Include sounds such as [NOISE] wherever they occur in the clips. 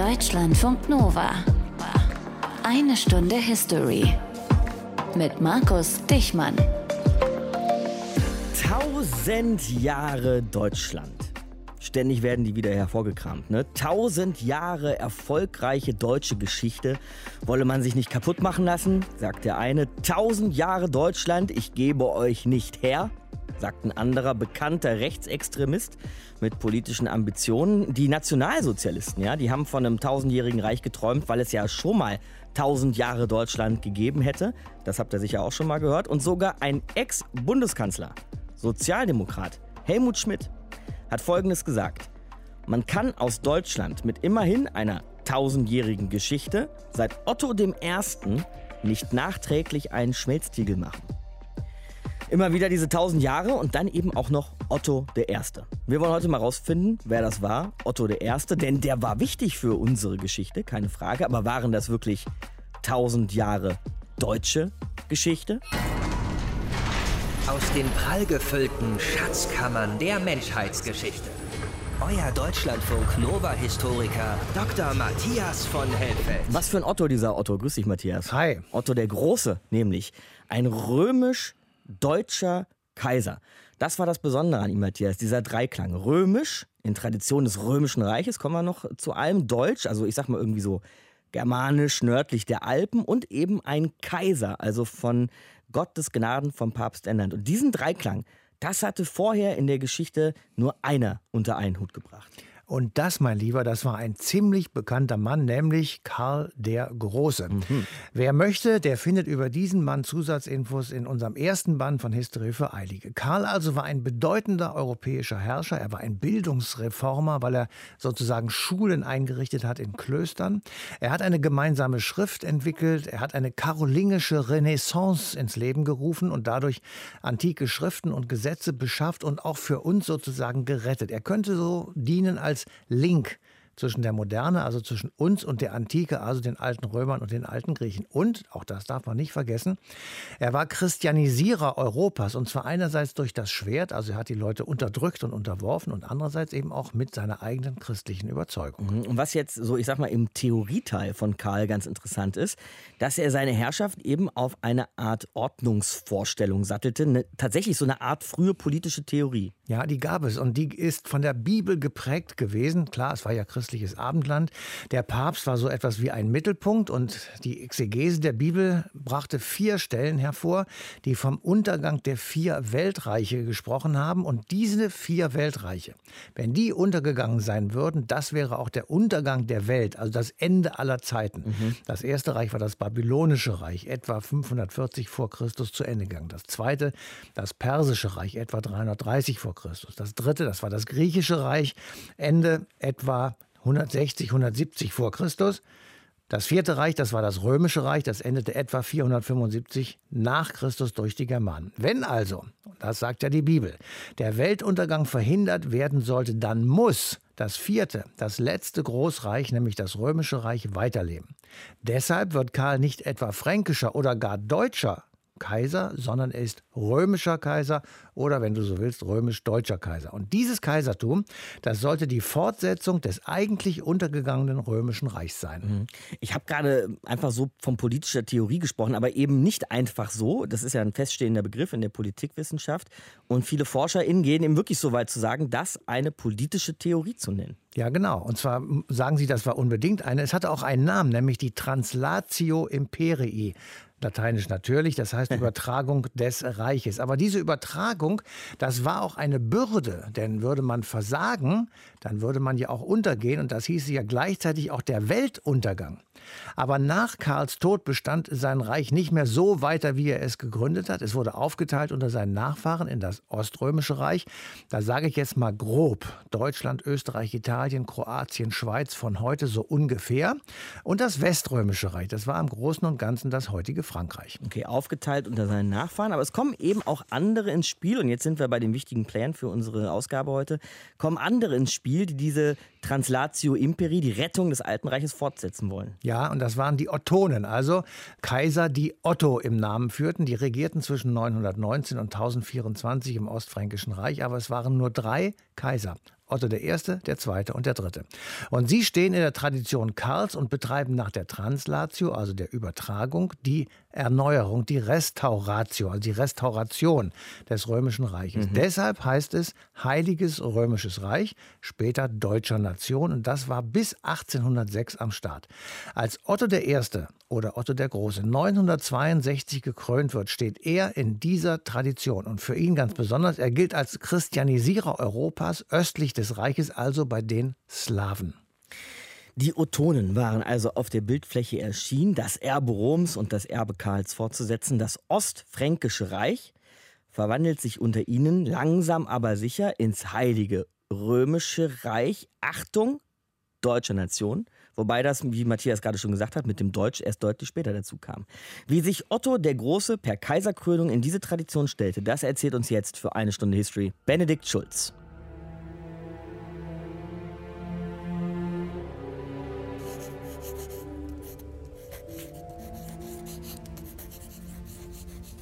Deutschlandfunk Nova. Eine Stunde History. Mit Markus Dichmann. Tausend Jahre Deutschland. Ständig werden die wieder hervorgekramt. Ne? Tausend Jahre erfolgreiche deutsche Geschichte. Wolle man sich nicht kaputt machen lassen, sagt der eine. Tausend Jahre Deutschland, ich gebe euch nicht her sagt ein anderer bekannter Rechtsextremist mit politischen Ambitionen. Die Nationalsozialisten, ja, die haben von einem tausendjährigen Reich geträumt, weil es ja schon mal tausend Jahre Deutschland gegeben hätte. Das habt ihr sicher auch schon mal gehört. Und sogar ein Ex-Bundeskanzler, Sozialdemokrat Helmut Schmidt, hat Folgendes gesagt. Man kann aus Deutschland mit immerhin einer tausendjährigen Geschichte seit Otto I. nicht nachträglich einen Schmelztiegel machen. Immer wieder diese tausend Jahre und dann eben auch noch Otto der Erste. Wir wollen heute mal rausfinden, wer das war, Otto der Erste, denn der war wichtig für unsere Geschichte, keine Frage. Aber waren das wirklich tausend Jahre deutsche Geschichte? Aus den prallgefüllten Schatzkammern der Menschheitsgeschichte. Euer Deutschlandfunk Nova-Historiker Dr. Matthias von Helfeld. Was für ein Otto dieser Otto? Grüß dich, Matthias. Hi. Otto der Große, nämlich ein römisch deutscher Kaiser. Das war das Besondere an ihm, Matthias, dieser Dreiklang. Römisch, in Tradition des Römischen Reiches, kommen wir noch zu allem. Deutsch, also ich sag mal irgendwie so germanisch, nördlich der Alpen und eben ein Kaiser, also von Gott des Gnaden vom Papst ernannt. Und diesen Dreiklang, das hatte vorher in der Geschichte nur einer unter einen Hut gebracht. Und das, mein Lieber, das war ein ziemlich bekannter Mann, nämlich Karl der Große. Mhm. Wer möchte, der findet über diesen Mann Zusatzinfos in unserem ersten Band von History für Eilige. Karl also war ein bedeutender europäischer Herrscher. Er war ein Bildungsreformer, weil er sozusagen Schulen eingerichtet hat in Klöstern. Er hat eine gemeinsame Schrift entwickelt. Er hat eine karolingische Renaissance ins Leben gerufen und dadurch antike Schriften und Gesetze beschafft und auch für uns sozusagen gerettet. Er könnte so dienen als als Link zwischen der Moderne, also zwischen uns und der Antike, also den alten Römern und den alten Griechen. Und, auch das darf man nicht vergessen, er war Christianisierer Europas und zwar einerseits durch das Schwert, also er hat die Leute unterdrückt und unterworfen und andererseits eben auch mit seiner eigenen christlichen Überzeugung. Mhm. Und was jetzt so, ich sag mal, im Theorieteil von Karl ganz interessant ist, dass er seine Herrschaft eben auf eine Art Ordnungsvorstellung sattelte, ne, tatsächlich so eine Art frühe politische Theorie. Ja, die gab es und die ist von der Bibel geprägt gewesen. Klar, es war ja christliches Abendland. Der Papst war so etwas wie ein Mittelpunkt und die Exegese der Bibel brachte vier Stellen hervor, die vom Untergang der vier Weltreiche gesprochen haben. Und diese vier Weltreiche, wenn die untergegangen sein würden, das wäre auch der Untergang der Welt, also das Ende aller Zeiten. Mhm. Das erste Reich war das babylonische Reich, etwa 540 vor Christus zu Ende gegangen. Das zweite, das persische Reich, etwa 330 vor Christus. Christus. Das dritte, das war das griechische Reich, Ende etwa 160, 170 vor Christus. Das vierte Reich, das war das römische Reich, das endete etwa 475 nach Christus durch die Germanen. Wenn also, das sagt ja die Bibel, der Weltuntergang verhindert werden sollte, dann muss das vierte, das letzte Großreich, nämlich das römische Reich, weiterleben. Deshalb wird Karl nicht etwa fränkischer oder gar deutscher Kaiser, sondern er ist römischer Kaiser oder, wenn du so willst, römisch-deutscher Kaiser. Und dieses Kaisertum, das sollte die Fortsetzung des eigentlich untergegangenen römischen Reichs sein. Mhm. Ich habe gerade einfach so von politischer Theorie gesprochen, aber eben nicht einfach so. Das ist ja ein feststehender Begriff in der Politikwissenschaft. Und viele ForscherInnen gehen eben wirklich so weit zu sagen, das eine politische Theorie zu nennen. Ja, genau. Und zwar sagen sie, das war unbedingt eine. Es hatte auch einen Namen, nämlich die Translatio Imperii. Lateinisch natürlich, das heißt [LAUGHS] Übertragung des Reiches. Aber diese Übertragung, das war auch eine Bürde, denn würde man versagen, dann würde man ja auch untergehen und das hieße ja gleichzeitig auch der Weltuntergang. Aber nach Karls Tod bestand sein Reich nicht mehr so weiter, wie er es gegründet hat. Es wurde aufgeteilt unter seinen Nachfahren in das Oströmische Reich. Da sage ich jetzt mal grob Deutschland, Österreich, Italien, Kroatien, Schweiz von heute so ungefähr. Und das Weströmische Reich, das war im Großen und Ganzen das heutige Frankreich. Okay, aufgeteilt unter seinen Nachfahren. Aber es kommen eben auch andere ins Spiel. Und jetzt sind wir bei den wichtigen Plänen für unsere Ausgabe heute. Kommen andere ins Spiel, die diese Translatio Imperi, die Rettung des Alten Reiches fortsetzen wollen. Ja, und das waren die Ottonen, also Kaiser, die Otto im Namen führten. Die regierten zwischen 919 und 1024 im Ostfränkischen Reich, aber es waren nur drei Kaiser. Otto I., der Zweite und der Dritte. Und sie stehen in der Tradition Karls und betreiben nach der Translatio, also der Übertragung, die Erneuerung, die Restauratio, also die Restauration des Römischen Reiches. Mhm. Deshalb heißt es Heiliges Römisches Reich, später Deutscher Nation und das war bis 1806 am Start. Als Otto I. oder Otto der Große 962 gekrönt wird, steht er in dieser Tradition und für ihn ganz besonders, er gilt als Christianisierer Europas östlich des Reiches, also bei den Slawen. Die Otonen waren also auf der Bildfläche erschienen, das Erbe Roms und das Erbe Karls fortzusetzen. Das Ostfränkische Reich verwandelt sich unter ihnen langsam aber sicher ins Heilige Römische Reich. Achtung, deutscher Nation. Wobei das, wie Matthias gerade schon gesagt hat, mit dem Deutsch erst deutlich später dazu kam. Wie sich Otto der Große per Kaiserkrönung in diese Tradition stellte, das erzählt uns jetzt für eine Stunde History Benedikt Schulz.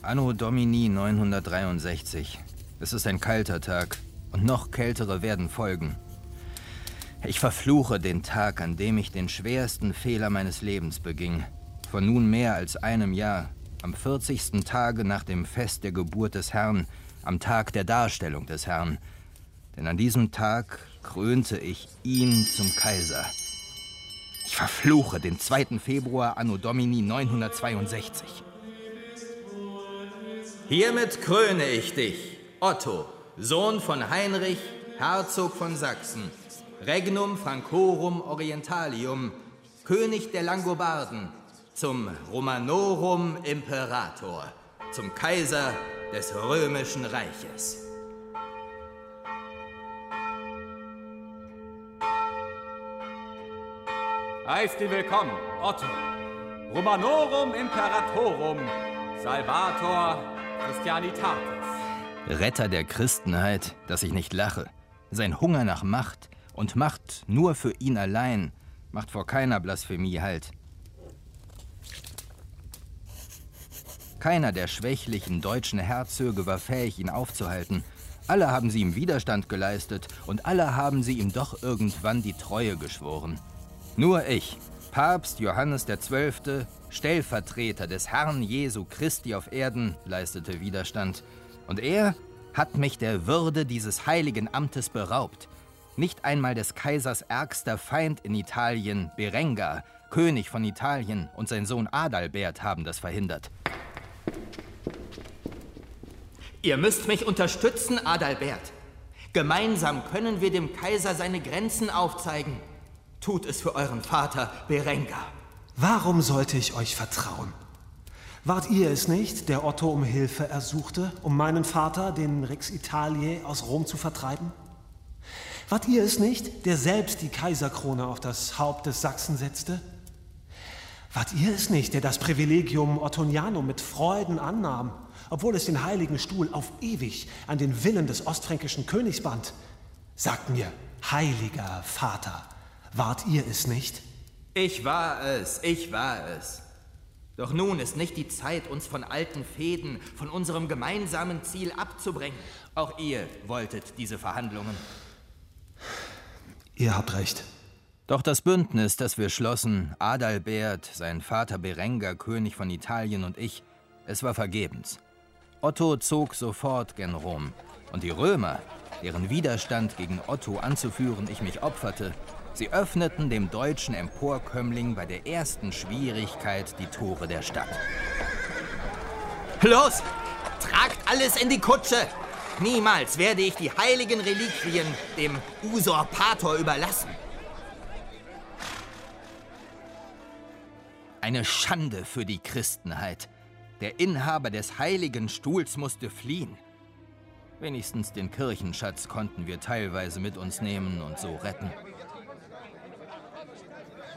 Anno Domini 963. Es ist ein kalter Tag und noch kältere werden folgen. Ich verfluche den Tag, an dem ich den schwersten Fehler meines Lebens beging. Vor nun mehr als einem Jahr, am 40. Tage nach dem Fest der Geburt des Herrn, am Tag der Darstellung des Herrn. Denn an diesem Tag krönte ich ihn zum Kaiser. Ich verfluche den 2. Februar anno Domini 962. Hiermit kröne ich dich, Otto, Sohn von Heinrich, Herzog von Sachsen, Regnum Francorum Orientalium, König der Langobarden, zum Romanorum Imperator, zum Kaiser des römischen Reiches. Heißt dir willkommen, Otto. Romanorum Imperatorum, Salvator Christianitatis. Retter der Christenheit, dass ich nicht lache. Sein Hunger nach Macht und Macht nur für ihn allein macht vor keiner Blasphemie Halt. Keiner der schwächlichen deutschen Herzöge war fähig, ihn aufzuhalten. Alle haben sie ihm Widerstand geleistet und alle haben sie ihm doch irgendwann die Treue geschworen. Nur ich, Papst Johannes XII., Stellvertreter des Herrn Jesu Christi auf Erden, leistete Widerstand. Und er hat mich der Würde dieses heiligen Amtes beraubt. Nicht einmal des Kaisers ärgster Feind in Italien, Berengar, König von Italien und sein Sohn Adalbert haben das verhindert. Ihr müsst mich unterstützen, Adalbert. Gemeinsam können wir dem Kaiser seine Grenzen aufzeigen. Tut es für euren Vater, Berengar. Warum sollte ich euch vertrauen? Wart ihr es nicht, der Otto um Hilfe ersuchte, um meinen Vater, den Rex Italiae, aus Rom zu vertreiben? Wart ihr es nicht, der selbst die Kaiserkrone auf das Haupt des Sachsen setzte? Wart ihr es nicht, der das Privilegium Ottonianum mit Freuden annahm, obwohl es den heiligen Stuhl auf ewig an den Willen des ostfränkischen Königs band? Sagt mir, heiliger Vater, wart ihr es nicht? Ich war es, ich war es. Doch nun ist nicht die Zeit, uns von alten Fäden, von unserem gemeinsamen Ziel abzubringen. Auch ihr wolltet diese Verhandlungen. Ihr habt recht. Doch das Bündnis, das wir schlossen, Adalbert, sein Vater Berengar, König von Italien und ich, es war vergebens. Otto zog sofort gen Rom. Und die Römer, deren Widerstand gegen Otto anzuführen ich mich opferte, Sie öffneten dem deutschen Emporkömmling bei der ersten Schwierigkeit die Tore der Stadt. Los! Tragt alles in die Kutsche! Niemals werde ich die heiligen Reliquien dem Usurpator überlassen. Eine Schande für die Christenheit. Der Inhaber des heiligen Stuhls musste fliehen. Wenigstens den Kirchenschatz konnten wir teilweise mit uns nehmen und so retten.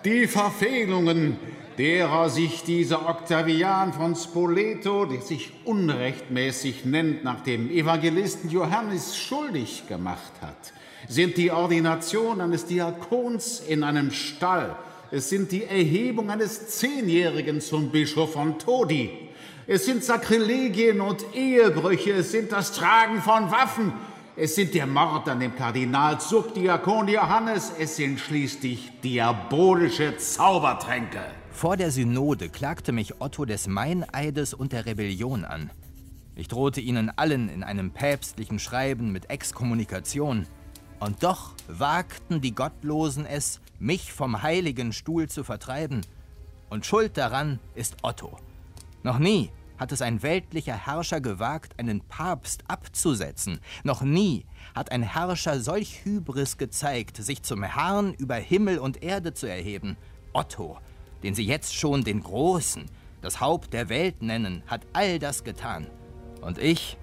Die Verfehlungen, derer sich dieser Octavian von Spoleto, der sich unrechtmäßig nennt, nach dem Evangelisten Johannes schuldig gemacht hat, sind die Ordination eines Diakons in einem Stall. Es sind die Erhebung eines Zehnjährigen zum Bischof von Todi. Es sind Sakrilegien und Ehebrüche. Es sind das Tragen von Waffen. Es sind der Mord an dem Kardinal Subdiakon Johannes, es sind schließlich diabolische Zaubertränke. Vor der Synode klagte mich Otto des Meineides und der Rebellion an. Ich drohte ihnen allen in einem päpstlichen Schreiben mit Exkommunikation. Und doch wagten die Gottlosen es, mich vom heiligen Stuhl zu vertreiben. Und schuld daran ist Otto. Noch nie hat es ein weltlicher Herrscher gewagt, einen Papst abzusetzen. Noch nie hat ein Herrscher solch Hybris gezeigt, sich zum Herrn über Himmel und Erde zu erheben. Otto, den sie jetzt schon den Großen, das Haupt der Welt nennen, hat all das getan. Und ich,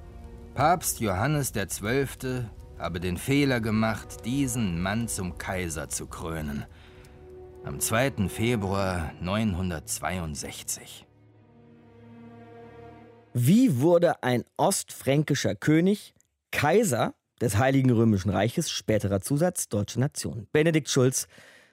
Papst Johannes XII., habe den Fehler gemacht, diesen Mann zum Kaiser zu krönen. Am 2. Februar 962. Wie wurde ein ostfränkischer König Kaiser des Heiligen Römischen Reiches, späterer Zusatz Deutsche Nation? Benedikt Schulz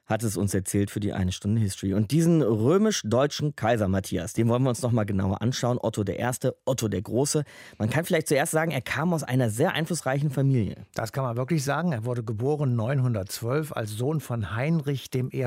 hat es uns erzählt für die eine Stunde History. Und diesen römisch-deutschen Kaiser Matthias, den wollen wir uns nochmal genauer anschauen. Otto der Erste, Otto der Große. Man kann vielleicht zuerst sagen, er kam aus einer sehr einflussreichen Familie. Das kann man wirklich sagen. Er wurde geboren 912 als Sohn von Heinrich I.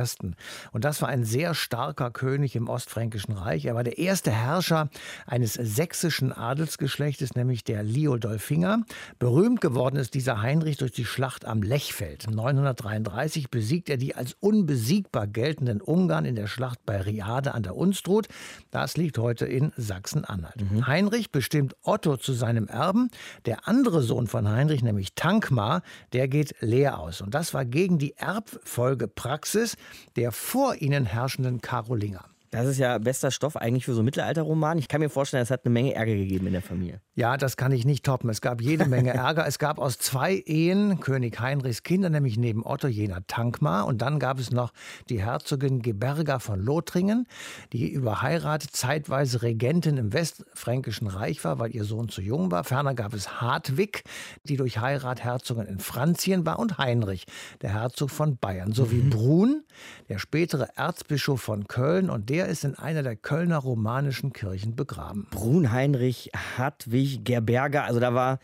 Und das war ein sehr starker König im Ostfränkischen Reich. Er war der erste Herrscher eines sächsischen Adelsgeschlechtes, nämlich der Liodolfinger. Berühmt geworden ist dieser Heinrich durch die Schlacht am Lechfeld. 933 besiegt er die als unbesiegbar geltenden Ungarn in der Schlacht bei Riade an der Unstrut. Das liegt heute in Sachsen-Anhalt. Mhm. Heinrich bestimmt Otto zu seinem Erben. Der andere Sohn von Heinrich, nämlich Tankmar, der geht leer aus. Und das war gegen die Erbfolgepraxis der vor ihnen herrschenden Karolinger. Das ist ja bester Stoff eigentlich für so Mittelalterroman. Ich kann mir vorstellen, es hat eine Menge Ärger gegeben in der Familie. Ja, das kann ich nicht toppen. Es gab jede Menge Ärger. es gab aus zwei Ehen König Heinrichs Kinder, nämlich neben Otto jener Tankmar. Und dann gab es noch die Herzogin Geberga von Lothringen, die über Heirat zeitweise Regentin im Westfränkischen Reich war, weil ihr Sohn zu jung war. Ferner gab es Hartwig, die durch Heirat Herzogin in Franzien war. Und Heinrich, der Herzog von Bayern. Sowie mhm. Brun, der spätere Erzbischof von Köln und der ist in einer der Kölner romanischen Kirchen begraben. Brunheinrich, Hartwig, Gerberger, also da war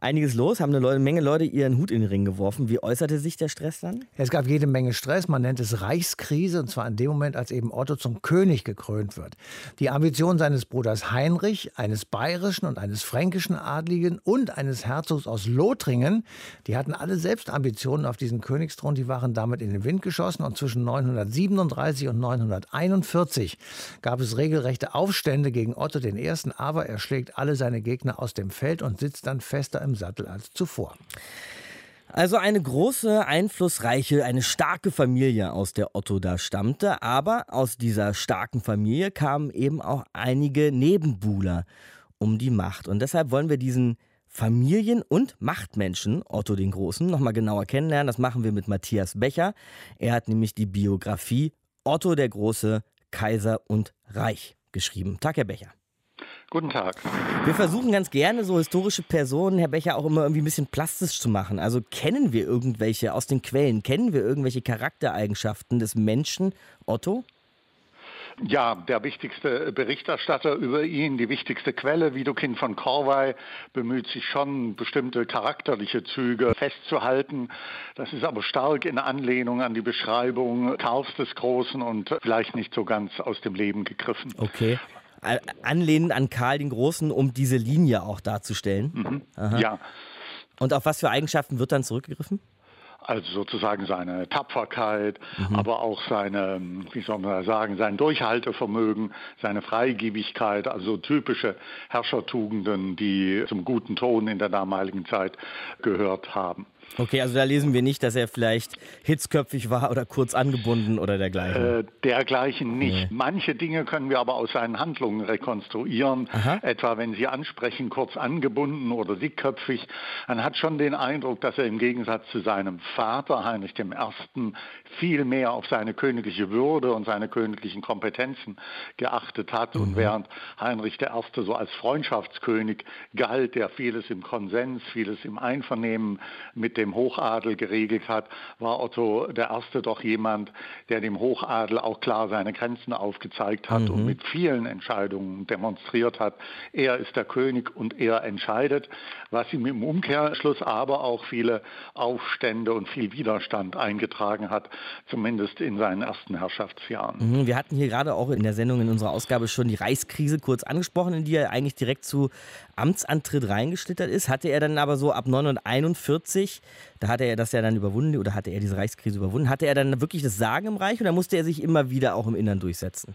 einiges los, haben eine Menge Leute ihren Hut in den Ring geworfen. Wie äußerte sich der Stress dann? Es gab jede Menge Stress, man nennt es Reichskrise und zwar in dem Moment, als eben Otto zum König gekrönt wird. Die Ambition seines Bruders Heinrich, eines bayerischen und eines fränkischen Adligen und eines Herzogs aus Lothringen, die hatten alle selbst Ambitionen auf diesen Königsthron, die waren damit in den Wind geschossen und zwischen 937 und 941 1940 gab es regelrechte Aufstände gegen Otto I., aber er schlägt alle seine Gegner aus dem Feld und sitzt dann fester im Sattel als zuvor. Also eine große, einflussreiche, eine starke Familie, aus der Otto da stammte. Aber aus dieser starken Familie kamen eben auch einige Nebenbuhler um die Macht. Und deshalb wollen wir diesen Familien- und Machtmenschen, Otto den Großen, nochmal genauer kennenlernen. Das machen wir mit Matthias Becher. Er hat nämlich die Biografie Otto der Große Kaiser und Reich geschrieben. Tag, Herr Becher. Guten Tag. Wir versuchen ganz gerne so historische Personen, Herr Becher, auch immer irgendwie ein bisschen plastisch zu machen. Also kennen wir irgendwelche aus den Quellen, kennen wir irgendwelche Charaktereigenschaften des Menschen Otto? Ja, der wichtigste Berichterstatter über ihn, die wichtigste Quelle, Widukind von Korvey, bemüht sich schon, bestimmte charakterliche Züge festzuhalten. Das ist aber stark in Anlehnung an die Beschreibung Karls des Großen und vielleicht nicht so ganz aus dem Leben gegriffen. Okay. Anlehnend an Karl den Großen, um diese Linie auch darzustellen. Mhm. Ja. Und auf was für Eigenschaften wird dann zurückgegriffen? also sozusagen seine Tapferkeit, mhm. aber auch seine, wie soll man sagen, sein Durchhaltevermögen, seine Freigiebigkeit, also typische Herrschertugenden, die zum guten Ton in der damaligen Zeit gehört haben. Okay, also da lesen wir nicht, dass er vielleicht hitzköpfig war oder kurz angebunden oder dergleichen. Äh, dergleichen nicht. Nee. Manche Dinge können wir aber aus seinen Handlungen rekonstruieren. Aha. Etwa wenn Sie ansprechen, kurz angebunden oder dickköpfig. Man hat schon den Eindruck, dass er im Gegensatz zu seinem Vater Heinrich I. viel mehr auf seine königliche Würde und seine königlichen Kompetenzen geachtet hat. Mhm. Und während Heinrich I. so als Freundschaftskönig galt, der vieles im Konsens, vieles im Einvernehmen mit dem Hochadel geregelt hat, war Otto der Erste doch jemand, der dem Hochadel auch klar seine Grenzen aufgezeigt hat mhm. und mit vielen Entscheidungen demonstriert hat, er ist der König und er entscheidet, was ihm im Umkehrschluss aber auch viele Aufstände und viel Widerstand eingetragen hat, zumindest in seinen ersten Herrschaftsjahren. Mhm, wir hatten hier gerade auch in der Sendung in unserer Ausgabe schon die Reichskrise kurz angesprochen, in die er eigentlich direkt zu Amtsantritt reingeschlittert ist. Hatte er dann aber so ab 941, da hatte er das ja dann überwunden oder hatte er diese Reichskrise überwunden, hatte er dann wirklich das Sagen im Reich oder musste er sich immer wieder auch im Innern durchsetzen?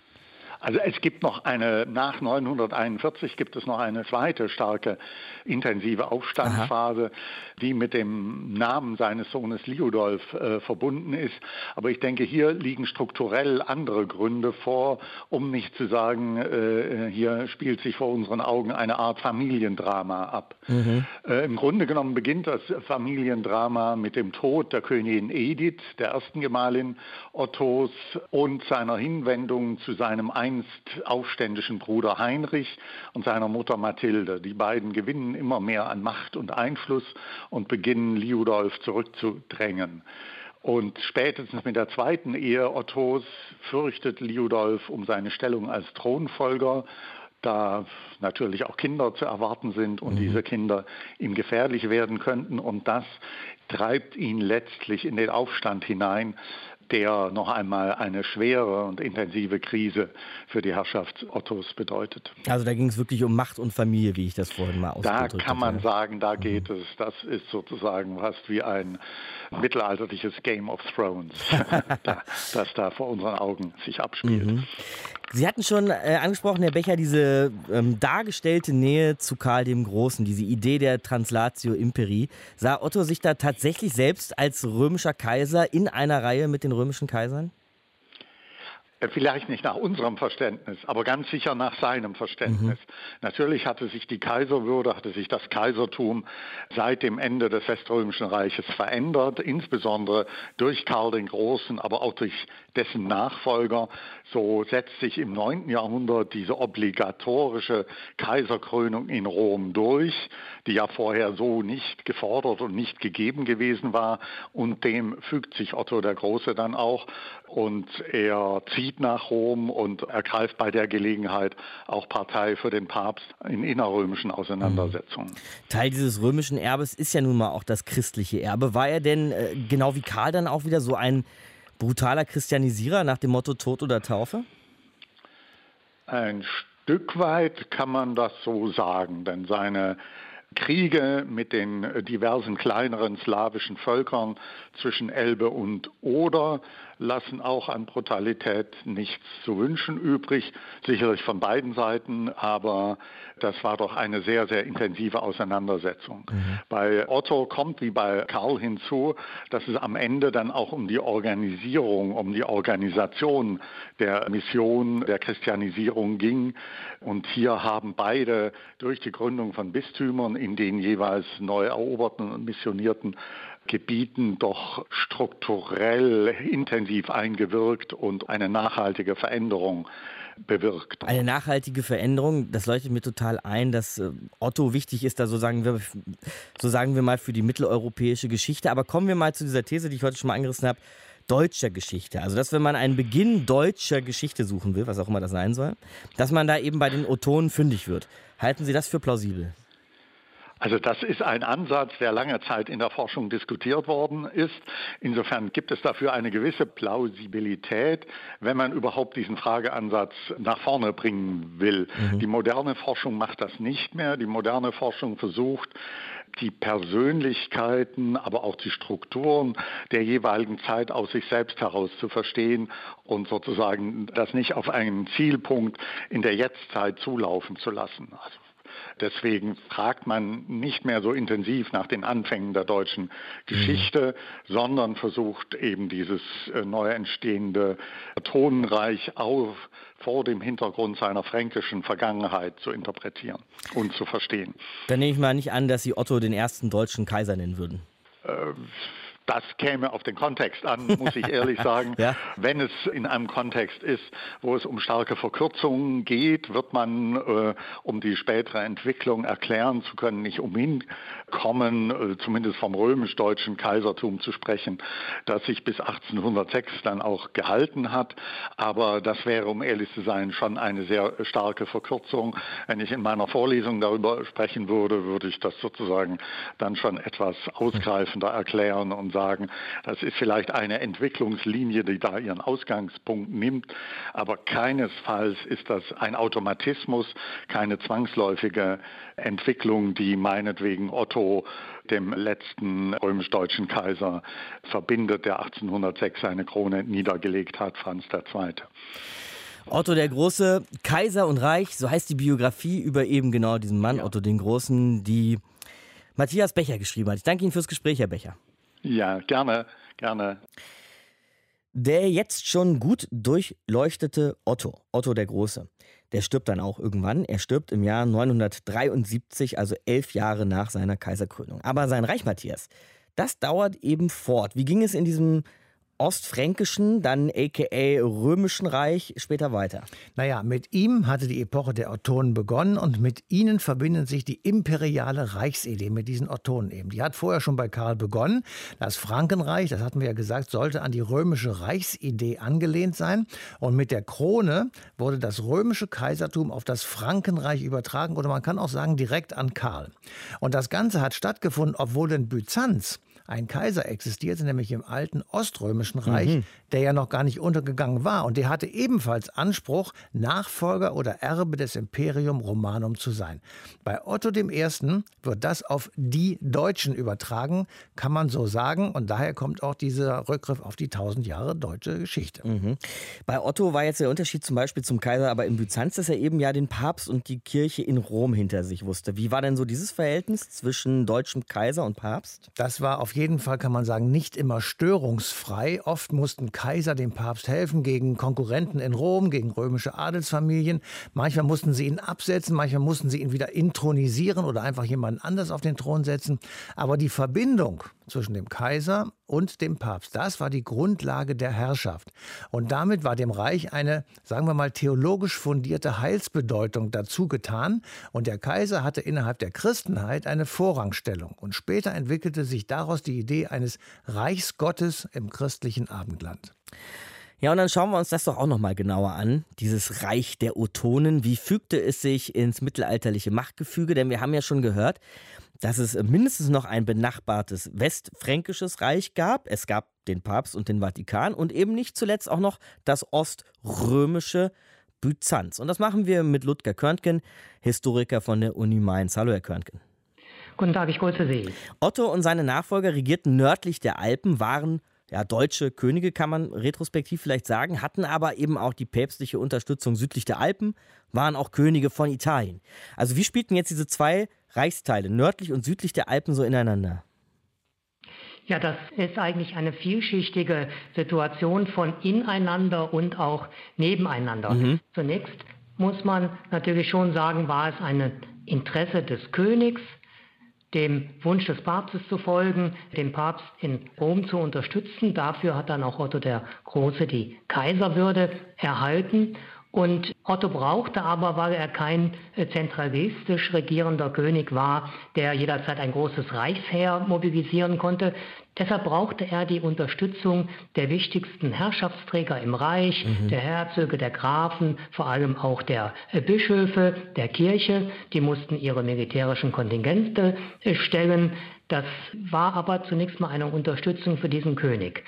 Also es gibt noch eine, nach 941 gibt es noch eine zweite starke, intensive Aufstandsphase, Aha. die mit dem Namen seines Sohnes Liudolf äh, verbunden ist. Aber ich denke, hier liegen strukturell andere Gründe vor, um nicht zu sagen, äh, hier spielt sich vor unseren Augen eine Art Familiendrama ab. Mhm. Äh, Im Grunde genommen beginnt das Familiendrama mit dem Tod der Königin Edith, der ersten Gemahlin Ottos, und seiner Hinwendung zu seinem Einfluss einst aufständischen Bruder Heinrich und seiner Mutter Mathilde. Die beiden gewinnen immer mehr an Macht und Einfluss und beginnen Liudolf zurückzudrängen. Und spätestens mit der zweiten Ehe Ottos fürchtet Liudolf um seine Stellung als Thronfolger, da natürlich auch Kinder zu erwarten sind und mhm. diese Kinder ihm gefährlich werden könnten. Und das treibt ihn letztlich in den Aufstand hinein, der noch einmal eine schwere und intensive Krise für die Herrschaft Ottos bedeutet. Also da ging es wirklich um Macht und Familie, wie ich das vorhin mal ausgedrückt habe. Da kann man hatte. sagen, da geht mhm. es. Das ist sozusagen fast wie ein mittelalterliches Game of Thrones, [LAUGHS] [LAUGHS] das da vor unseren Augen sich abspielt. Mhm. Sie hatten schon äh, angesprochen, Herr Becher, diese ähm, dargestellte Nähe zu Karl dem Großen, diese Idee der Translatio Imperi. Sah Otto sich da tatsächlich selbst als römischer Kaiser in einer Reihe mit den römischen Kaisern? Äh, vielleicht nicht nach unserem Verständnis, aber ganz sicher nach seinem Verständnis. Mhm. Natürlich hatte sich die Kaiserwürde, hatte sich das Kaisertum seit dem Ende des Weströmischen Reiches verändert, insbesondere durch Karl den Großen, aber auch durch dessen Nachfolger. So setzt sich im 9. Jahrhundert diese obligatorische Kaiserkrönung in Rom durch, die ja vorher so nicht gefordert und nicht gegeben gewesen war. Und dem fügt sich Otto der Große dann auch. Und er zieht nach Rom und ergreift bei der Gelegenheit auch Partei für den Papst in innerrömischen Auseinandersetzungen. Mhm. Teil dieses römischen Erbes ist ja nun mal auch das christliche Erbe. War er denn äh, genau wie Karl dann auch wieder so ein brutaler Christianisierer nach dem Motto Tod oder Taufe? Ein Stück weit kann man das so sagen, denn seine Kriege mit den diversen kleineren slawischen Völkern zwischen Elbe und Oder lassen auch an Brutalität nichts zu wünschen übrig, sicherlich von beiden Seiten, aber das war doch eine sehr, sehr intensive Auseinandersetzung. Mhm. Bei Otto kommt wie bei Karl hinzu, dass es am Ende dann auch um die Organisierung, um die Organisation der Mission, der Christianisierung ging. Und hier haben beide durch die Gründung von Bistümern in den jeweils neu eroberten und missionierten Gebieten doch strukturell intensiv eingewirkt und eine nachhaltige Veränderung bewirkt. Eine nachhaltige Veränderung, das leuchtet mir total ein, dass äh, Otto wichtig ist, da so sagen wir, so sagen wir mal für die mitteleuropäische Geschichte. Aber kommen wir mal zu dieser These, die ich heute schon mal angerissen habe, deutscher Geschichte. Also, dass wenn man einen Beginn deutscher Geschichte suchen will, was auch immer das sein soll, dass man da eben bei den Otonen fündig wird. Halten Sie das für plausibel? Also das ist ein Ansatz, der lange Zeit in der Forschung diskutiert worden ist. Insofern gibt es dafür eine gewisse Plausibilität, wenn man überhaupt diesen Frageansatz nach vorne bringen will. Mhm. Die moderne Forschung macht das nicht mehr. Die moderne Forschung versucht, die Persönlichkeiten, aber auch die Strukturen der jeweiligen Zeit aus sich selbst heraus zu verstehen und sozusagen das nicht auf einen Zielpunkt in der Jetztzeit zulaufen zu lassen. Also Deswegen fragt man nicht mehr so intensiv nach den Anfängen der deutschen Geschichte, mhm. sondern versucht eben dieses äh, neu entstehende Tonenreich auf vor dem Hintergrund seiner fränkischen Vergangenheit zu interpretieren und zu verstehen. Dann nehme ich mal nicht an, dass Sie Otto den ersten deutschen Kaiser nennen würden. Äh, Das käme auf den Kontext an, [LAUGHS] muss ich ehrlich sagen. ja. Wenn es in einem Kontext ist, wo es um starke Verkürzungen geht, wird man, äh, um die spätere Entwicklung erklären zu können, nicht umhin kommen, äh, zumindest vom römisch-deutschen Kaisertum zu sprechen, das sich bis 1806 dann auch gehalten hat. Aber das wäre, um ehrlich zu sein, schon eine sehr starke Verkürzung. Wenn ich in meiner Vorlesung darüber sprechen würde, würde ich das sozusagen dann schon etwas ausgreifender erklären und sagen, das ist vielleicht eine Entwicklungslinie, die da ihren Ausgangspunkt nimmt, aber keinesfalls ist das ein Automatismus, keine zwangsläufige Entwicklung, die meinetwegen Otto, dem letzten römisch-deutschen Kaiser, verbindet, der 1806 seine Krone niedergelegt hat, Franz II. Otto der Große, Kaiser und Reich, so heißt die Biografie über eben genau diesen Mann, ja. Otto den Großen, die Matthias Becher geschrieben hat. Ich danke Ihnen fürs Gespräch, Herr Becher. Ja, gerne, gerne. Der jetzt schon gut durchleuchtete Otto, Otto der Große, der stirbt dann auch irgendwann. Er stirbt im Jahr 973, also elf Jahre nach seiner Kaiserkrönung. Aber sein Reich, Matthias, das dauert eben fort. Wie ging es in diesem Ostfränkischen, dann aka Römischen Reich später weiter. Naja, mit ihm hatte die Epoche der Ottonen begonnen und mit ihnen verbindet sich die imperiale Reichsidee mit diesen Ottonen eben. Die hat vorher schon bei Karl begonnen. Das Frankenreich, das hatten wir ja gesagt, sollte an die römische Reichsidee angelehnt sein. Und mit der Krone wurde das römische Kaisertum auf das Frankenreich übertragen oder man kann auch sagen direkt an Karl. Und das Ganze hat stattgefunden, obwohl in Byzanz ein Kaiser existierte, nämlich im alten Oströmischen Reich, mhm. der ja noch gar nicht untergegangen war. Und der hatte ebenfalls Anspruch, Nachfolger oder Erbe des Imperium Romanum zu sein. Bei Otto I. wird das auf die Deutschen übertragen, kann man so sagen. Und daher kommt auch dieser Rückgriff auf die tausend Jahre deutsche Geschichte. Mhm. Bei Otto war jetzt der Unterschied zum Beispiel zum Kaiser, aber in Byzanz, dass er eben ja den Papst und die Kirche in Rom hinter sich wusste. Wie war denn so dieses Verhältnis zwischen deutschem Kaiser und Papst? Das war auf jeden Fall, kann man sagen, nicht immer störungsfrei. Oft mussten Kaiser dem Papst helfen gegen Konkurrenten in Rom, gegen römische Adelsfamilien. Manchmal mussten sie ihn absetzen, manchmal mussten sie ihn wieder intronisieren oder einfach jemanden anders auf den Thron setzen. Aber die Verbindung zwischen dem Kaiser und dem Papst. Das war die Grundlage der Herrschaft. Und damit war dem Reich eine, sagen wir mal, theologisch fundierte Heilsbedeutung dazu getan. Und der Kaiser hatte innerhalb der Christenheit eine Vorrangstellung. Und später entwickelte sich daraus die Idee eines Reichsgottes im christlichen Abendland. Ja, und dann schauen wir uns das doch auch noch mal genauer an, dieses Reich der Otonen. Wie fügte es sich ins mittelalterliche Machtgefüge? Denn wir haben ja schon gehört, dass es mindestens noch ein benachbartes westfränkisches Reich gab. Es gab den Papst und den Vatikan und eben nicht zuletzt auch noch das oströmische Byzanz. Und das machen wir mit Ludger Körntgen, Historiker von der Uni Mainz. Hallo, Herr Körntgen. Guten Tag, ich grüße Sie. Otto und seine Nachfolger regierten nördlich der Alpen, waren ja, deutsche Könige, kann man retrospektiv vielleicht sagen, hatten aber eben auch die päpstliche Unterstützung südlich der Alpen, waren auch Könige von Italien. Also wie spielten jetzt diese zwei Reichsteile, nördlich und südlich der Alpen, so ineinander? Ja, das ist eigentlich eine vielschichtige Situation von ineinander und auch nebeneinander. Mhm. Zunächst muss man natürlich schon sagen, war es ein Interesse des Königs, dem Wunsch des Papstes zu folgen, den Papst in Rom zu unterstützen. Dafür hat dann auch Otto der Große die Kaiserwürde erhalten. Und Otto brauchte aber, weil er kein äh, zentralistisch regierender König war, der jederzeit ein großes Reichsheer mobilisieren konnte, deshalb brauchte er die Unterstützung der wichtigsten Herrschaftsträger im Reich, mhm. der Herzöge, der Grafen, vor allem auch der äh, Bischöfe, der Kirche. Die mussten ihre militärischen Kontingente äh, stellen. Das war aber zunächst mal eine Unterstützung für diesen König.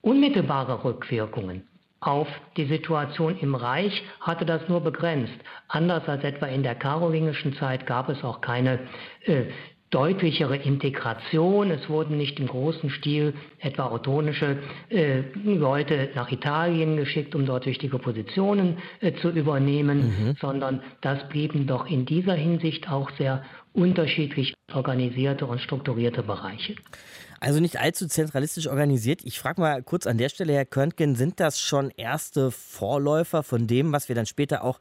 Unmittelbare Rückwirkungen auf die Situation im Reich hatte das nur begrenzt. Anders als etwa in der karolingischen Zeit gab es auch keine äh, deutlichere Integration. Es wurden nicht im großen Stil etwa autonische äh, Leute nach Italien geschickt, um dort wichtige Positionen äh, zu übernehmen, mhm. sondern das blieben doch in dieser Hinsicht auch sehr unterschiedlich organisierte und strukturierte Bereiche. Also nicht allzu zentralistisch organisiert. Ich frage mal kurz an der Stelle, Herr Körntgen, sind das schon erste Vorläufer von dem, was wir dann später auch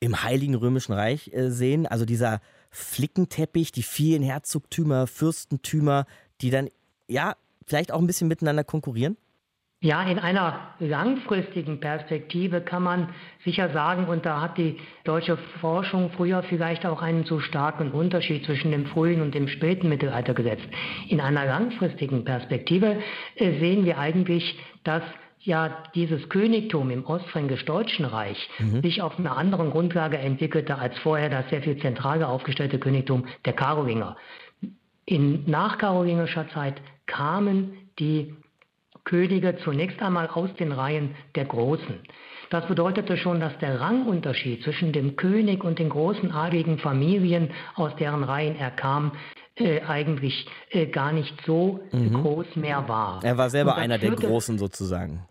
im Heiligen Römischen Reich äh, sehen? Also dieser Flickenteppich, die vielen Herzogtümer, Fürstentümer, die dann ja vielleicht auch ein bisschen miteinander konkurrieren? Ja, in einer langfristigen Perspektive kann man sicher sagen, und da hat die deutsche Forschung früher vielleicht auch einen zu starken Unterschied zwischen dem frühen und dem späten Mittelalter gesetzt. In einer langfristigen Perspektive äh, sehen wir eigentlich, dass ja dieses Königtum im Ostfränkisch-Deutschen Reich mhm. sich auf einer anderen Grundlage entwickelte als vorher das sehr viel zentraler aufgestellte Königtum der Karolinger. In nachkarolingischer Zeit kamen die Könige zunächst einmal aus den Reihen der Großen. Das bedeutete schon, dass der Rangunterschied zwischen dem König und den großen adligen Familien, aus deren Reihen er kam, äh, eigentlich äh, gar nicht so mhm. groß mehr war. Er war selber einer der Großen sozusagen.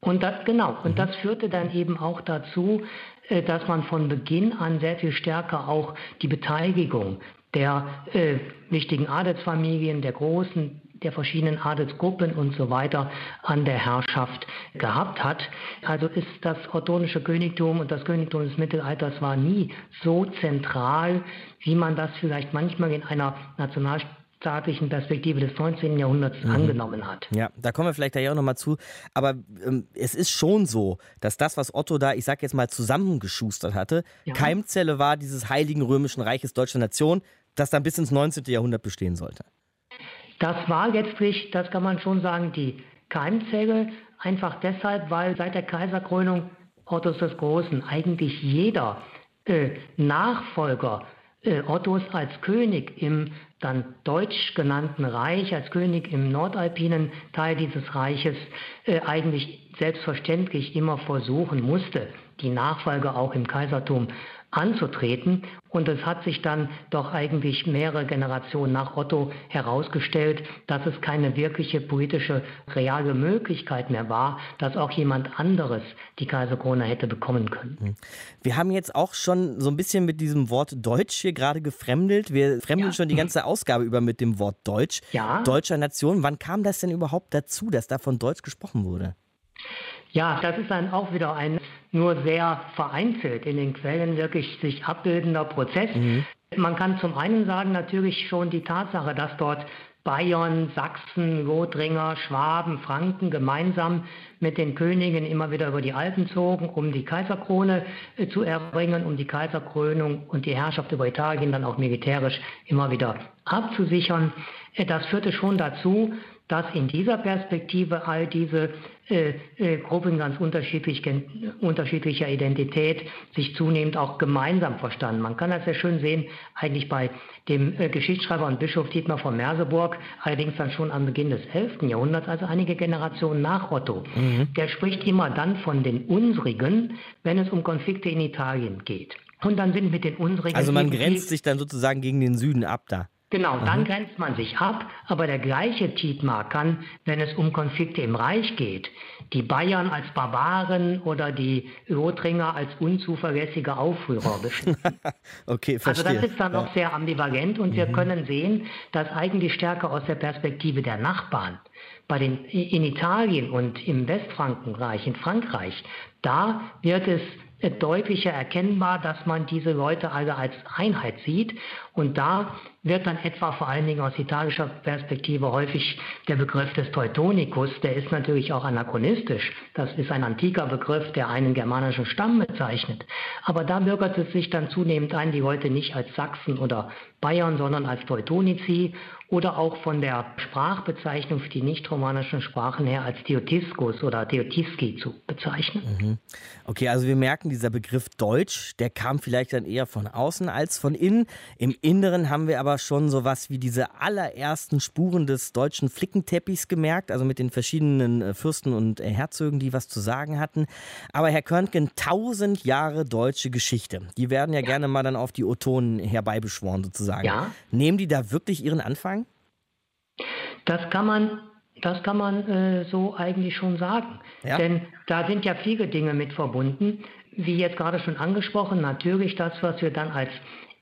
Und das, genau, und mhm. das führte dann eben auch dazu, äh, dass man von Beginn an sehr viel stärker auch die Beteiligung der äh, wichtigen Adelsfamilien, der großen, der verschiedenen Adelsgruppen und so weiter an der Herrschaft gehabt hat. Also ist das ottonische Königtum und das Königtum des Mittelalters war nie so zentral, wie man das vielleicht manchmal in einer Nationalstaat staatlichen Perspektive des 19. Jahrhunderts mhm. angenommen hat. Ja, da kommen wir vielleicht gleich auch nochmal zu. Aber ähm, es ist schon so, dass das, was Otto da, ich sag jetzt mal, zusammengeschustert hatte, ja. Keimzelle war dieses Heiligen Römischen Reiches Deutscher Nation, das dann bis ins 19. Jahrhundert bestehen sollte. Das war letztlich, das kann man schon sagen, die Keimzelle, einfach deshalb, weil seit der Kaiserkrönung Ottos des Großen eigentlich jeder äh, Nachfolger äh, Ottos als König im dann deutsch genannten Reich, als König im nordalpinen Teil dieses Reiches, äh, eigentlich selbstverständlich immer versuchen musste, die Nachfolge auch im Kaisertum anzutreten. Und es hat sich dann doch eigentlich mehrere Generationen nach Otto herausgestellt, dass es keine wirkliche politische reale Möglichkeit mehr war, dass auch jemand anderes die Kaiserkrone hätte bekommen können. Hm. Wir haben jetzt auch schon so ein bisschen mit diesem Wort Deutsch hier gerade gefremdelt. Wir fremdeln ja. schon die ganze Ausgabe über mit dem Wort Deutsch. Ja. Deutscher Nation. Wann kam das denn überhaupt dazu, dass da von Deutsch gesprochen wurde? Ja, das ist dann auch wieder ein nur sehr vereinzelt in den Quellen wirklich sich abbildender Prozess. Mhm. Man kann zum einen sagen, natürlich schon die Tatsache, dass dort Bayern, Sachsen, Lothringer, Schwaben, Franken gemeinsam mit den Königen immer wieder über die Alpen zogen, um die Kaiserkrone äh, zu erbringen, um die Kaiserkrönung und die Herrschaft über Italien dann auch militärisch immer wieder abzusichern. Äh, das führte schon dazu, dass in dieser Perspektive all diese äh, äh, Gruppen ganz unterschiedlich, unterschiedlicher Identität sich zunehmend auch gemeinsam verstanden. Man kann das sehr schön sehen, eigentlich bei dem äh, Geschichtsschreiber und Bischof Dietmar von Merseburg, allerdings dann schon am Beginn des 11. Jahrhunderts, also einige Generationen nach Otto. Mhm. Der spricht immer dann von den unsrigen, wenn es um Konflikte in Italien geht. Und dann sind mit den unsrigen. Also man grenzt sich dann sozusagen gegen den Süden ab da. Genau, dann mhm. grenzt man sich ab, aber der gleiche Tietmar kann, wenn es um Konflikte im Reich geht, die Bayern als Barbaren oder die Lothringer als unzuverlässige Aufrührer beschimpfen. [LAUGHS] okay, verstehe. Also das ist dann ja. auch sehr ambivalent und mhm. wir können sehen, dass eigentlich stärker aus der Perspektive der Nachbarn bei den, in Italien und im Westfrankenreich, in Frankreich, da wird es deutlicher erkennbar, dass man diese Leute alle als Einheit sieht. Und da wird dann etwa vor allen Dingen aus italischer Perspektive häufig der Begriff des Teutonicus, der ist natürlich auch anachronistisch. Das ist ein antiker Begriff, der einen germanischen Stamm bezeichnet. Aber da bürgert es sich dann zunehmend ein, die Leute nicht als Sachsen oder Bayern, sondern als Teutonici oder auch von der Sprachbezeichnung für die nicht-romanischen Sprachen her als Theotiskus oder Theotiski zu bezeichnen. Mhm. Okay, also wir merken, dieser Begriff Deutsch, der kam vielleicht dann eher von außen als von innen. Im Inneren haben wir aber schon sowas wie diese allerersten Spuren des deutschen Flickenteppichs gemerkt, also mit den verschiedenen äh, Fürsten und äh, Herzögen, die was zu sagen hatten. Aber Herr Körnken, tausend Jahre deutsche Geschichte, die werden ja, ja. gerne mal dann auf die Otonen herbeibeschworen sozusagen. Ja. Nehmen die da wirklich ihren Anfang? Das kann man, das kann man äh, so eigentlich schon sagen. Ja. Denn da sind ja viele Dinge mit verbunden. Wie jetzt gerade schon angesprochen, natürlich das, was wir dann als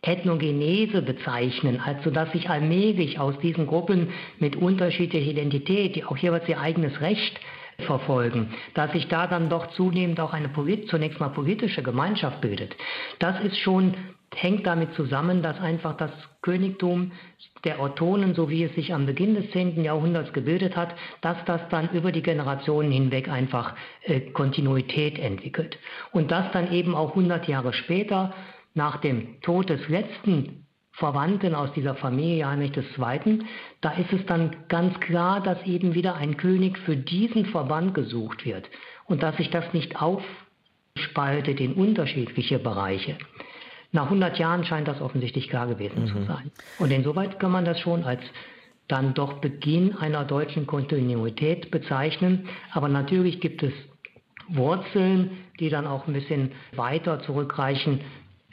Ethnogenese bezeichnen, also dass sich allmählich aus diesen Gruppen mit unterschiedlicher Identität, die auch jeweils ihr eigenes Recht verfolgen, dass sich da dann doch zunehmend auch eine zunächst mal politische Gemeinschaft bildet. Das ist schon hängt damit zusammen, dass einfach das Königtum der Ottonen, so wie es sich am Beginn des 10. Jahrhunderts gebildet hat, dass das dann über die Generationen hinweg einfach äh, Kontinuität entwickelt. Und das dann eben auch 100 Jahre später, nach dem Tod des letzten Verwandten aus dieser Familie Heinrich II., da ist es dann ganz klar, dass eben wieder ein König für diesen Verband gesucht wird und dass sich das nicht aufspaltet in unterschiedliche Bereiche. Nach 100 Jahren scheint das offensichtlich klar gewesen mhm. zu sein. Und insoweit kann man das schon als dann doch Beginn einer deutschen Kontinuität bezeichnen. Aber natürlich gibt es Wurzeln, die dann auch ein bisschen weiter zurückreichen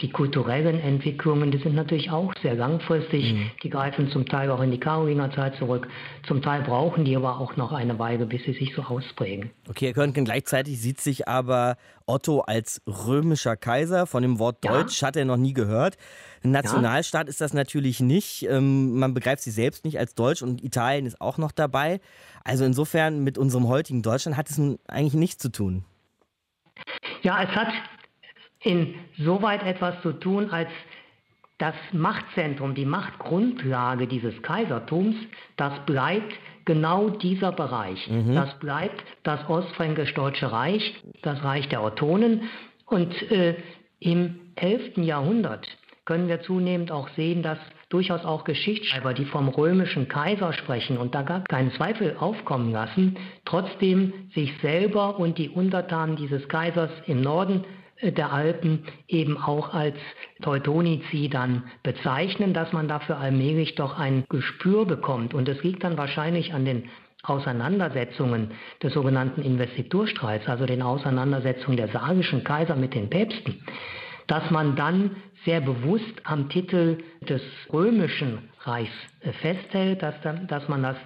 die kulturellen Entwicklungen, die sind natürlich auch sehr langfristig. Mhm. Die greifen zum Teil auch in die Karolingerzeit zurück. Zum Teil brauchen die aber auch noch eine Weile, bis sie sich so ausprägen. Okay, Herr Körnken, gleichzeitig sieht sich aber Otto als römischer Kaiser. Von dem Wort Deutsch ja. hat er noch nie gehört. Ein Nationalstaat ja. ist das natürlich nicht. Ähm, man begreift sich selbst nicht als Deutsch und Italien ist auch noch dabei. Also insofern mit unserem heutigen Deutschland hat es eigentlich nichts zu tun. Ja, es hat insoweit etwas zu tun, als das Machtzentrum, die Machtgrundlage dieses Kaisertums, das bleibt genau dieser Bereich. Mhm. Das bleibt das Ostfränkisch-Deutsche Reich, das Reich der Ottonen. Und äh, im 11. Jahrhundert können wir zunehmend auch sehen, dass durchaus auch Geschichtsschreiber, die vom römischen Kaiser sprechen und da gar keinen Zweifel aufkommen lassen, trotzdem sich selber und die Untertanen dieses Kaisers im Norden der Alpen eben auch als Teutonici dann bezeichnen, dass man dafür allmählich doch ein Gespür bekommt. Und es liegt dann wahrscheinlich an den Auseinandersetzungen des sogenannten Investiturstreits, also den Auseinandersetzungen der sargischen Kaiser mit den Päpsten, dass man dann sehr bewusst am Titel des römischen Reichs festhält, dass, dann, dass man das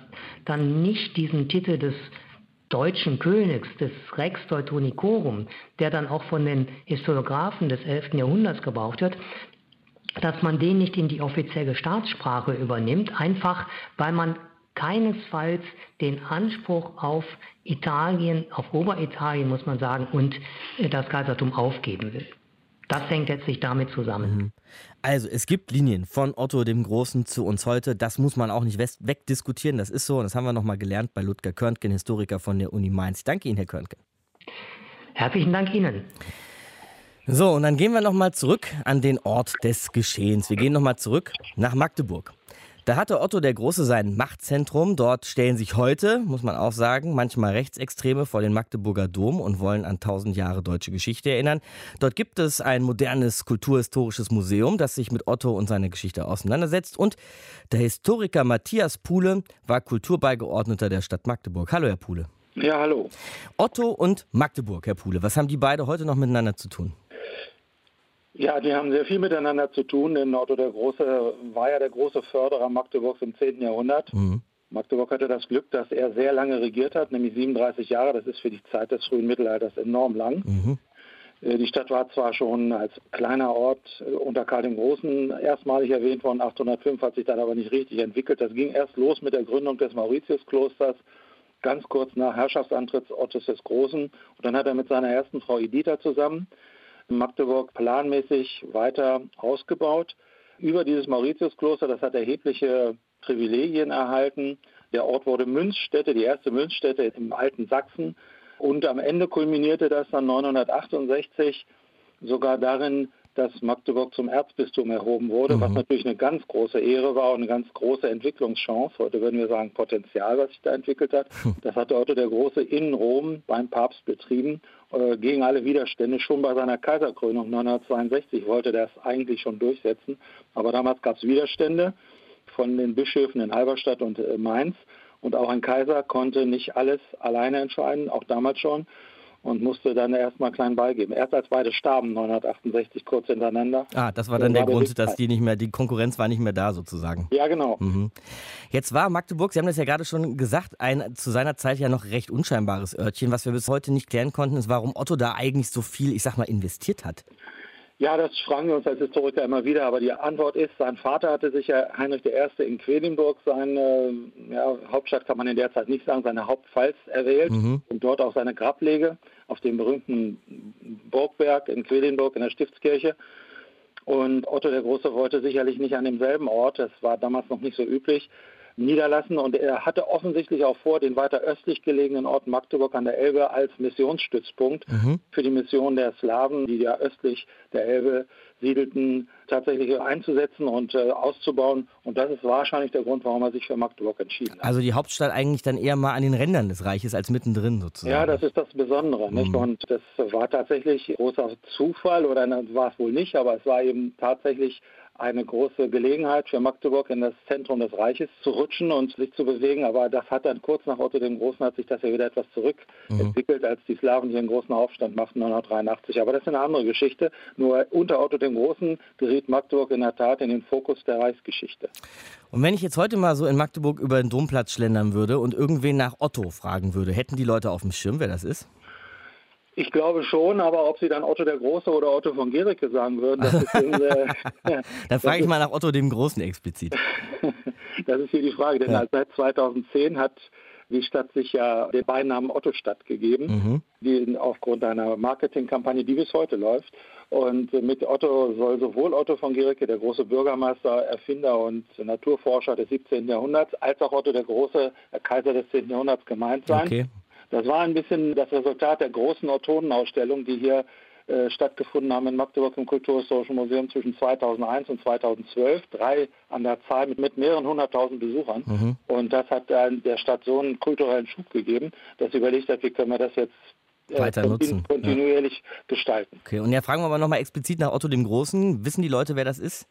dann nicht diesen Titel des deutschen Königs, des Rex Teutonicorum, der dann auch von den Historiographen des 11. Jahrhunderts gebraucht wird, dass man den nicht in die offizielle Staatssprache übernimmt, einfach weil man keinesfalls den Anspruch auf Italien, auf Oberitalien muss man sagen, und das Kaisertum aufgeben will. Das hängt letztlich damit zusammen. Mhm. Also es gibt Linien von Otto dem Großen zu uns heute. Das muss man auch nicht wegdiskutieren. Das ist so und das haben wir nochmal gelernt bei Ludger Körntgen, Historiker von der Uni Mainz. Ich danke Ihnen, Herr Körntgen. Herzlichen Dank Ihnen. So, und dann gehen wir nochmal zurück an den Ort des Geschehens. Wir gehen nochmal zurück nach Magdeburg. Da hatte Otto der Große sein Machtzentrum. Dort stellen sich heute, muss man auch sagen, manchmal Rechtsextreme vor den Magdeburger Dom und wollen an tausend Jahre deutsche Geschichte erinnern. Dort gibt es ein modernes kulturhistorisches Museum, das sich mit Otto und seiner Geschichte auseinandersetzt. Und der Historiker Matthias Puhle war Kulturbeigeordneter der Stadt Magdeburg. Hallo, Herr Puhle. Ja, hallo. Otto und Magdeburg, Herr Puhle. Was haben die beide heute noch miteinander zu tun? Ja, die haben sehr viel miteinander zu tun, denn Otto der Große war ja der große Förderer Magdeburgs im 10. Jahrhundert. Mhm. Magdeburg hatte das Glück, dass er sehr lange regiert hat, nämlich 37 Jahre. Das ist für die Zeit des frühen Mittelalters enorm lang. Mhm. Äh, die Stadt war zwar schon als kleiner Ort äh, unter Karl dem Großen erstmalig erwähnt worden, 805 hat sich dann aber nicht richtig entwickelt. Das ging erst los mit der Gründung des Mauritiusklosters, ganz kurz nach Herrschaftsantritt Ottos des Großen. Und dann hat er mit seiner ersten Frau Editha zusammen Magdeburg planmäßig weiter ausgebaut. Über dieses Mauritiuskloster, das hat erhebliche Privilegien erhalten. Der Ort wurde Münzstätte, die erste Münzstätte im alten Sachsen. Und am Ende kulminierte das dann 968 sogar darin, dass Magdeburg zum Erzbistum erhoben wurde, mhm. was natürlich eine ganz große Ehre war und eine ganz große Entwicklungschance. Heute würden wir sagen Potenzial, was sich da entwickelt hat. Hm. Das hatte Otto der Große in Rom beim Papst betrieben, äh, gegen alle Widerstände. Schon bei seiner Kaiserkrönung 962 wollte er das eigentlich schon durchsetzen. Aber damals gab es Widerstände von den Bischöfen in Halberstadt und äh, Mainz. Und auch ein Kaiser konnte nicht alles alleine entscheiden, auch damals schon und musste dann erstmal klein beigeben. Erst als beide starben, 968 kurz hintereinander. Ah, das war dann der war Grund, dass die nicht mehr, die Konkurrenz war nicht mehr da sozusagen. Ja, genau. Mhm. Jetzt war Magdeburg, Sie haben das ja gerade schon gesagt, ein zu seiner Zeit ja noch recht unscheinbares Örtchen. Was wir bis heute nicht klären konnten, ist, warum Otto da eigentlich so viel, ich sag mal, investiert hat. Ja, das fragen wir uns als Historiker immer wieder, aber die Antwort ist, sein Vater hatte sich ja Heinrich I. in Quedlinburg, seine ja, Hauptstadt kann man in der Zeit nicht sagen, seine Hauptpfalz erwählt mhm. und dort auch seine Grablege auf dem berühmten Burgberg in Quedlinburg in der Stiftskirche. Und Otto der Große wollte sicherlich nicht an demselben Ort, das war damals noch nicht so üblich, niederlassen. Und er hatte offensichtlich auch vor, den weiter östlich gelegenen Ort Magdeburg an der Elbe als Missionsstützpunkt mhm. für die Mission der Slawen, die ja östlich der Elbe siedelten, tatsächlich einzusetzen und äh, auszubauen. Und das ist wahrscheinlich der Grund, warum er sich für Magdeburg entschieden hat. Also die Hauptstadt eigentlich dann eher mal an den Rändern des Reiches als mittendrin sozusagen. Ja, das ist das Besondere. Mhm. Nicht? Und das war tatsächlich großer Zufall oder war es wohl nicht, aber es war eben tatsächlich eine große Gelegenheit für Magdeburg in das Zentrum des Reiches zu rutschen und sich zu bewegen. Aber das hat dann kurz nach Otto dem Großen hat sich das ja wieder etwas zurückentwickelt, mhm. als die Slawen hier einen großen Aufstand machten 983. Aber das ist eine andere Geschichte. Nur unter Otto dem Großen geriet Magdeburg in der Tat in den Fokus der Reichsgeschichte. Und wenn ich jetzt heute mal so in Magdeburg über den Domplatz schlendern würde und irgendwen nach Otto fragen würde, hätten die Leute auf dem Schirm, wer das ist? Ich glaube schon, aber ob Sie dann Otto der Große oder Otto von Gericke sagen würden, das ist äh, [LAUGHS] Dann frage ich mal nach Otto dem Großen explizit. [LAUGHS] das ist hier die Frage, denn ja. seit 2010 hat die Stadt sich ja den Beinamen Otto-Stadt gegeben, mhm. die aufgrund einer Marketingkampagne, die bis heute läuft. Und mit Otto soll sowohl Otto von Gericke, der große Bürgermeister, Erfinder und Naturforscher des 17. Jahrhunderts, als auch Otto der große Kaiser des 10. Jahrhunderts gemeint sein. Okay. Das war ein bisschen das Resultat der großen Autorenausstellung, die hier äh, stattgefunden haben in Magdeburg im Kulturhistorischen Museum zwischen 2001 und 2012. Drei an der Zahl mit, mit mehreren hunderttausend Besuchern. Mhm. Und das hat äh, der Stadt so einen kulturellen Schub gegeben, dass sie überlegt hat, wie können wir das jetzt äh, weiter nutzen. kontinuierlich ja. gestalten. Okay, und ja, fragen wir aber nochmal explizit nach Otto dem Großen. Wissen die Leute, wer das ist?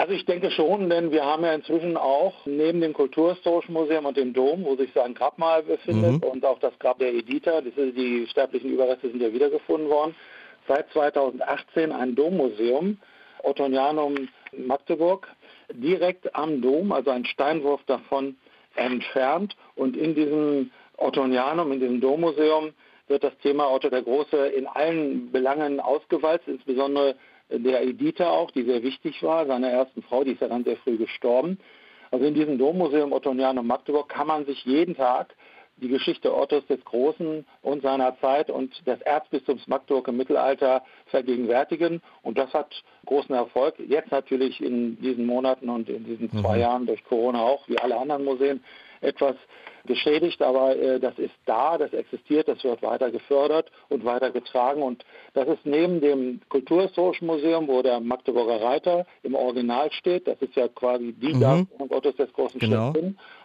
Also ich denke schon, denn wir haben ja inzwischen auch neben dem Kulturhistorischen Museum und dem Dom, wo sich sein Grabmal befindet mhm. und auch das Grab der Editha, die sterblichen Überreste sind ja wiedergefunden worden, seit 2018 ein Dommuseum, Ottonianum Magdeburg, direkt am Dom, also ein Steinwurf davon entfernt. Und in diesem Ottonianum, in diesem Dommuseum, wird das Thema Otto der Große in allen Belangen ausgewalzt, insbesondere der Editha auch, die sehr wichtig war, seiner ersten Frau, die ist ja dann sehr früh gestorben. Also in diesem Dommuseum Ottonianum Magdeburg kann man sich jeden Tag die Geschichte Ottos des Großen und seiner Zeit und des Erzbistums Magdeburg im Mittelalter vergegenwärtigen. Und das hat großen Erfolg. Jetzt natürlich in diesen Monaten und in diesen zwei mhm. Jahren durch Corona auch, wie alle anderen Museen, etwas geschädigt, aber äh, das ist da, das existiert, das wird weiter gefördert und weiter getragen und das ist neben dem Kulturhistorischen Museum, wo der Magdeburger Reiter im Original steht, das ist ja quasi die mhm. Darstellung Gottes des großen genau.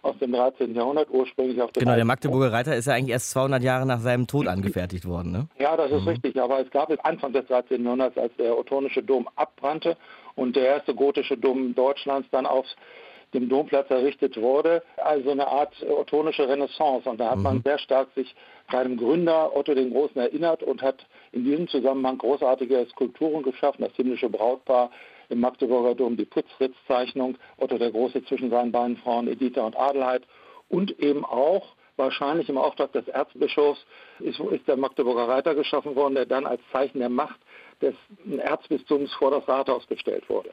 Aus dem 13. Jahrhundert, ursprünglich auf dem Genau, der Magdeburger Reiter ist ja eigentlich erst 200 Jahre nach seinem Tod angefertigt worden, ne? Ja, das ist mhm. richtig, aber es gab es Anfang des 13. Jahrhunderts, als der Ottonische Dom abbrannte und der erste gotische Dom Deutschlands dann aufs dem Domplatz errichtet wurde, also eine Art ottonische Renaissance. Und da hat mhm. man sehr stark sich seinem Gründer Otto den Großen erinnert und hat in diesem Zusammenhang großartige Skulpturen geschaffen, das himmlische Brautpaar im Magdeburger Dom, die Putzritz-Zeichnung, Otto der Große zwischen seinen beiden Frauen Editha und Adelheid und eben auch wahrscheinlich im Auftrag des Erzbischofs ist, ist der Magdeburger Reiter geschaffen worden, der dann als Zeichen der Macht des Erzbistums vor das Rathaus gestellt wurde.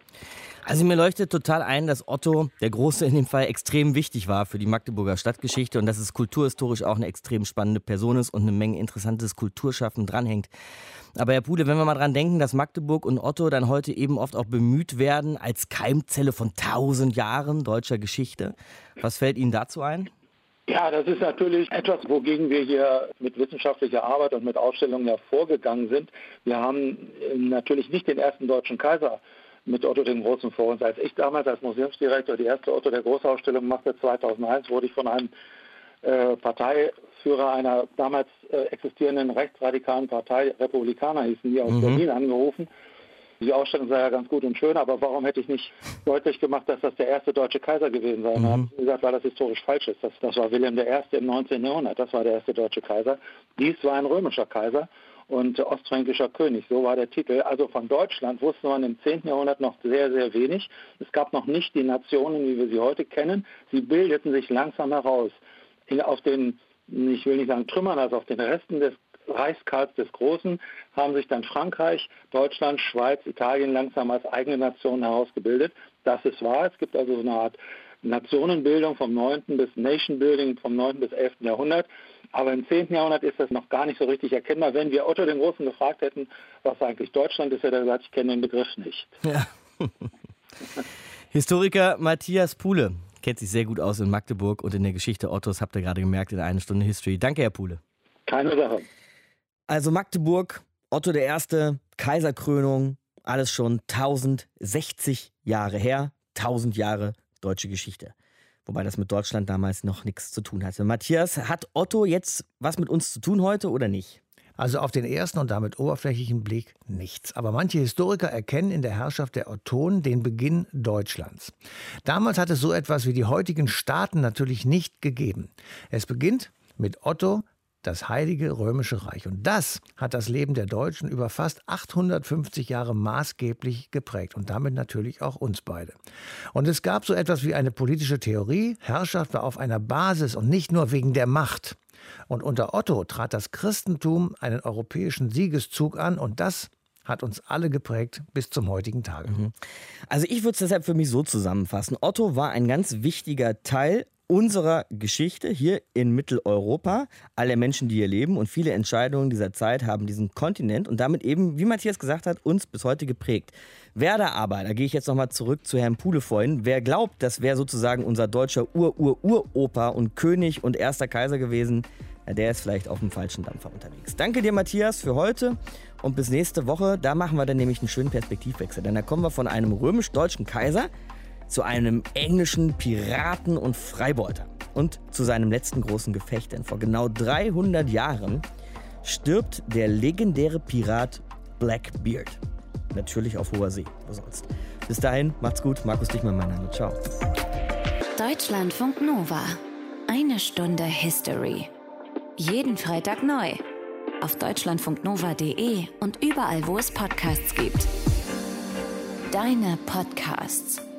Also mir leuchtet total ein, dass Otto, der Große in dem Fall, extrem wichtig war für die Magdeburger Stadtgeschichte und dass es kulturhistorisch auch eine extrem spannende Person ist und eine Menge interessantes Kulturschaffen dranhängt. Aber Herr Pude, wenn wir mal dran denken, dass Magdeburg und Otto dann heute eben oft auch bemüht werden als Keimzelle von tausend Jahren deutscher Geschichte, was fällt Ihnen dazu ein? Ja, das ist natürlich etwas, wogegen wir hier mit wissenschaftlicher Arbeit und mit Ausstellungen ja vorgegangen sind. Wir haben äh, natürlich nicht den ersten deutschen Kaiser mit Otto dem Großen vor uns. Als ich damals als Museumsdirektor die erste Otto der Großausstellung machte, 2001, wurde ich von einem äh, Parteiführer einer damals äh, existierenden rechtsradikalen Partei, Republikaner hießen die, aus mhm. Berlin angerufen die Ausstellung sei ja ganz gut und schön, aber warum hätte ich nicht deutlich gemacht, dass das der erste deutsche Kaiser gewesen sei? Mhm. Hat gesagt, weil das historisch falsch ist. Das, das war Wilhelm I. im 19. Jahrhundert. Das war der erste deutsche Kaiser. Dies war ein römischer Kaiser und ostfränkischer König. So war der Titel. Also von Deutschland wusste man im 10. Jahrhundert noch sehr, sehr wenig. Es gab noch nicht die Nationen, wie wir sie heute kennen. Sie bildeten sich langsam heraus. Auf den, ich will nicht sagen Trümmern, also auf den Resten des Reichskarls des Großen haben sich dann Frankreich, Deutschland, Schweiz, Italien langsam als eigene Nationen herausgebildet. Das ist wahr. Es gibt also so eine Art Nationenbildung vom 9. bis Nation Building vom 9. bis 11. Jahrhundert. Aber im 10. Jahrhundert ist das noch gar nicht so richtig erkennbar. Wenn wir Otto den Großen gefragt hätten, was eigentlich Deutschland ist, hätte er gesagt, ich kenne den Begriff nicht. [LAUGHS] Ja. Historiker Matthias Puhle kennt sich sehr gut aus in Magdeburg und in der Geschichte Ottos, habt ihr gerade gemerkt, in einer Stunde History. Danke, Herr Puhle. Keine Sache. Also Magdeburg, Otto I., Kaiserkrönung, alles schon 1060 Jahre her, 1000 Jahre deutsche Geschichte. Wobei das mit Deutschland damals noch nichts zu tun hatte. Matthias, hat Otto jetzt was mit uns zu tun heute oder nicht? Also auf den ersten und damit oberflächlichen Blick nichts. Aber manche Historiker erkennen in der Herrschaft der Ottonen den Beginn Deutschlands. Damals hat es so etwas wie die heutigen Staaten natürlich nicht gegeben. Es beginnt mit Otto, das Heilige Römische Reich. Und das hat das Leben der Deutschen über fast 850 Jahre maßgeblich geprägt und damit natürlich auch uns beide. Und es gab so etwas wie eine politische Theorie, Herrschaft war auf einer Basis und nicht nur wegen der Macht. Und unter Otto trat das Christentum einen europäischen Siegeszug an und das hat uns alle geprägt bis zum heutigen Tage. Mhm. Also ich würde es deshalb für mich so zusammenfassen. Otto war ein ganz wichtiger Teil unserer Geschichte hier in Mitteleuropa, alle Menschen, die hier leben und viele Entscheidungen dieser Zeit haben diesen Kontinent und damit eben, wie Matthias gesagt hat, uns bis heute geprägt. Wer da aber, da gehe ich jetzt nochmal zurück zu Herrn Puhle vorhin, wer glaubt, das wäre sozusagen unser deutscher Ur-Ur-Uropa und König und erster Kaiser gewesen, der ist vielleicht auf dem falschen Dampfer unterwegs. Danke dir, Matthias, für heute und bis nächste Woche. Da machen wir dann nämlich einen schönen Perspektivwechsel, denn da kommen wir von einem römisch-deutschen Kaiser zu einem englischen Piraten und Freibeuter und zu seinem letzten großen Gefecht. Denn vor genau 300 Jahren stirbt der legendäre Pirat Blackbeard. Natürlich auf hoher See, wo sonst. Bis dahin, macht's gut. Markus Dichmann, mein Name. Ciao. Deutschlandfunk Nova. Eine Stunde History. Jeden Freitag neu. Auf deutschlandfunknova.de und überall, wo es Podcasts gibt. Deine Podcasts.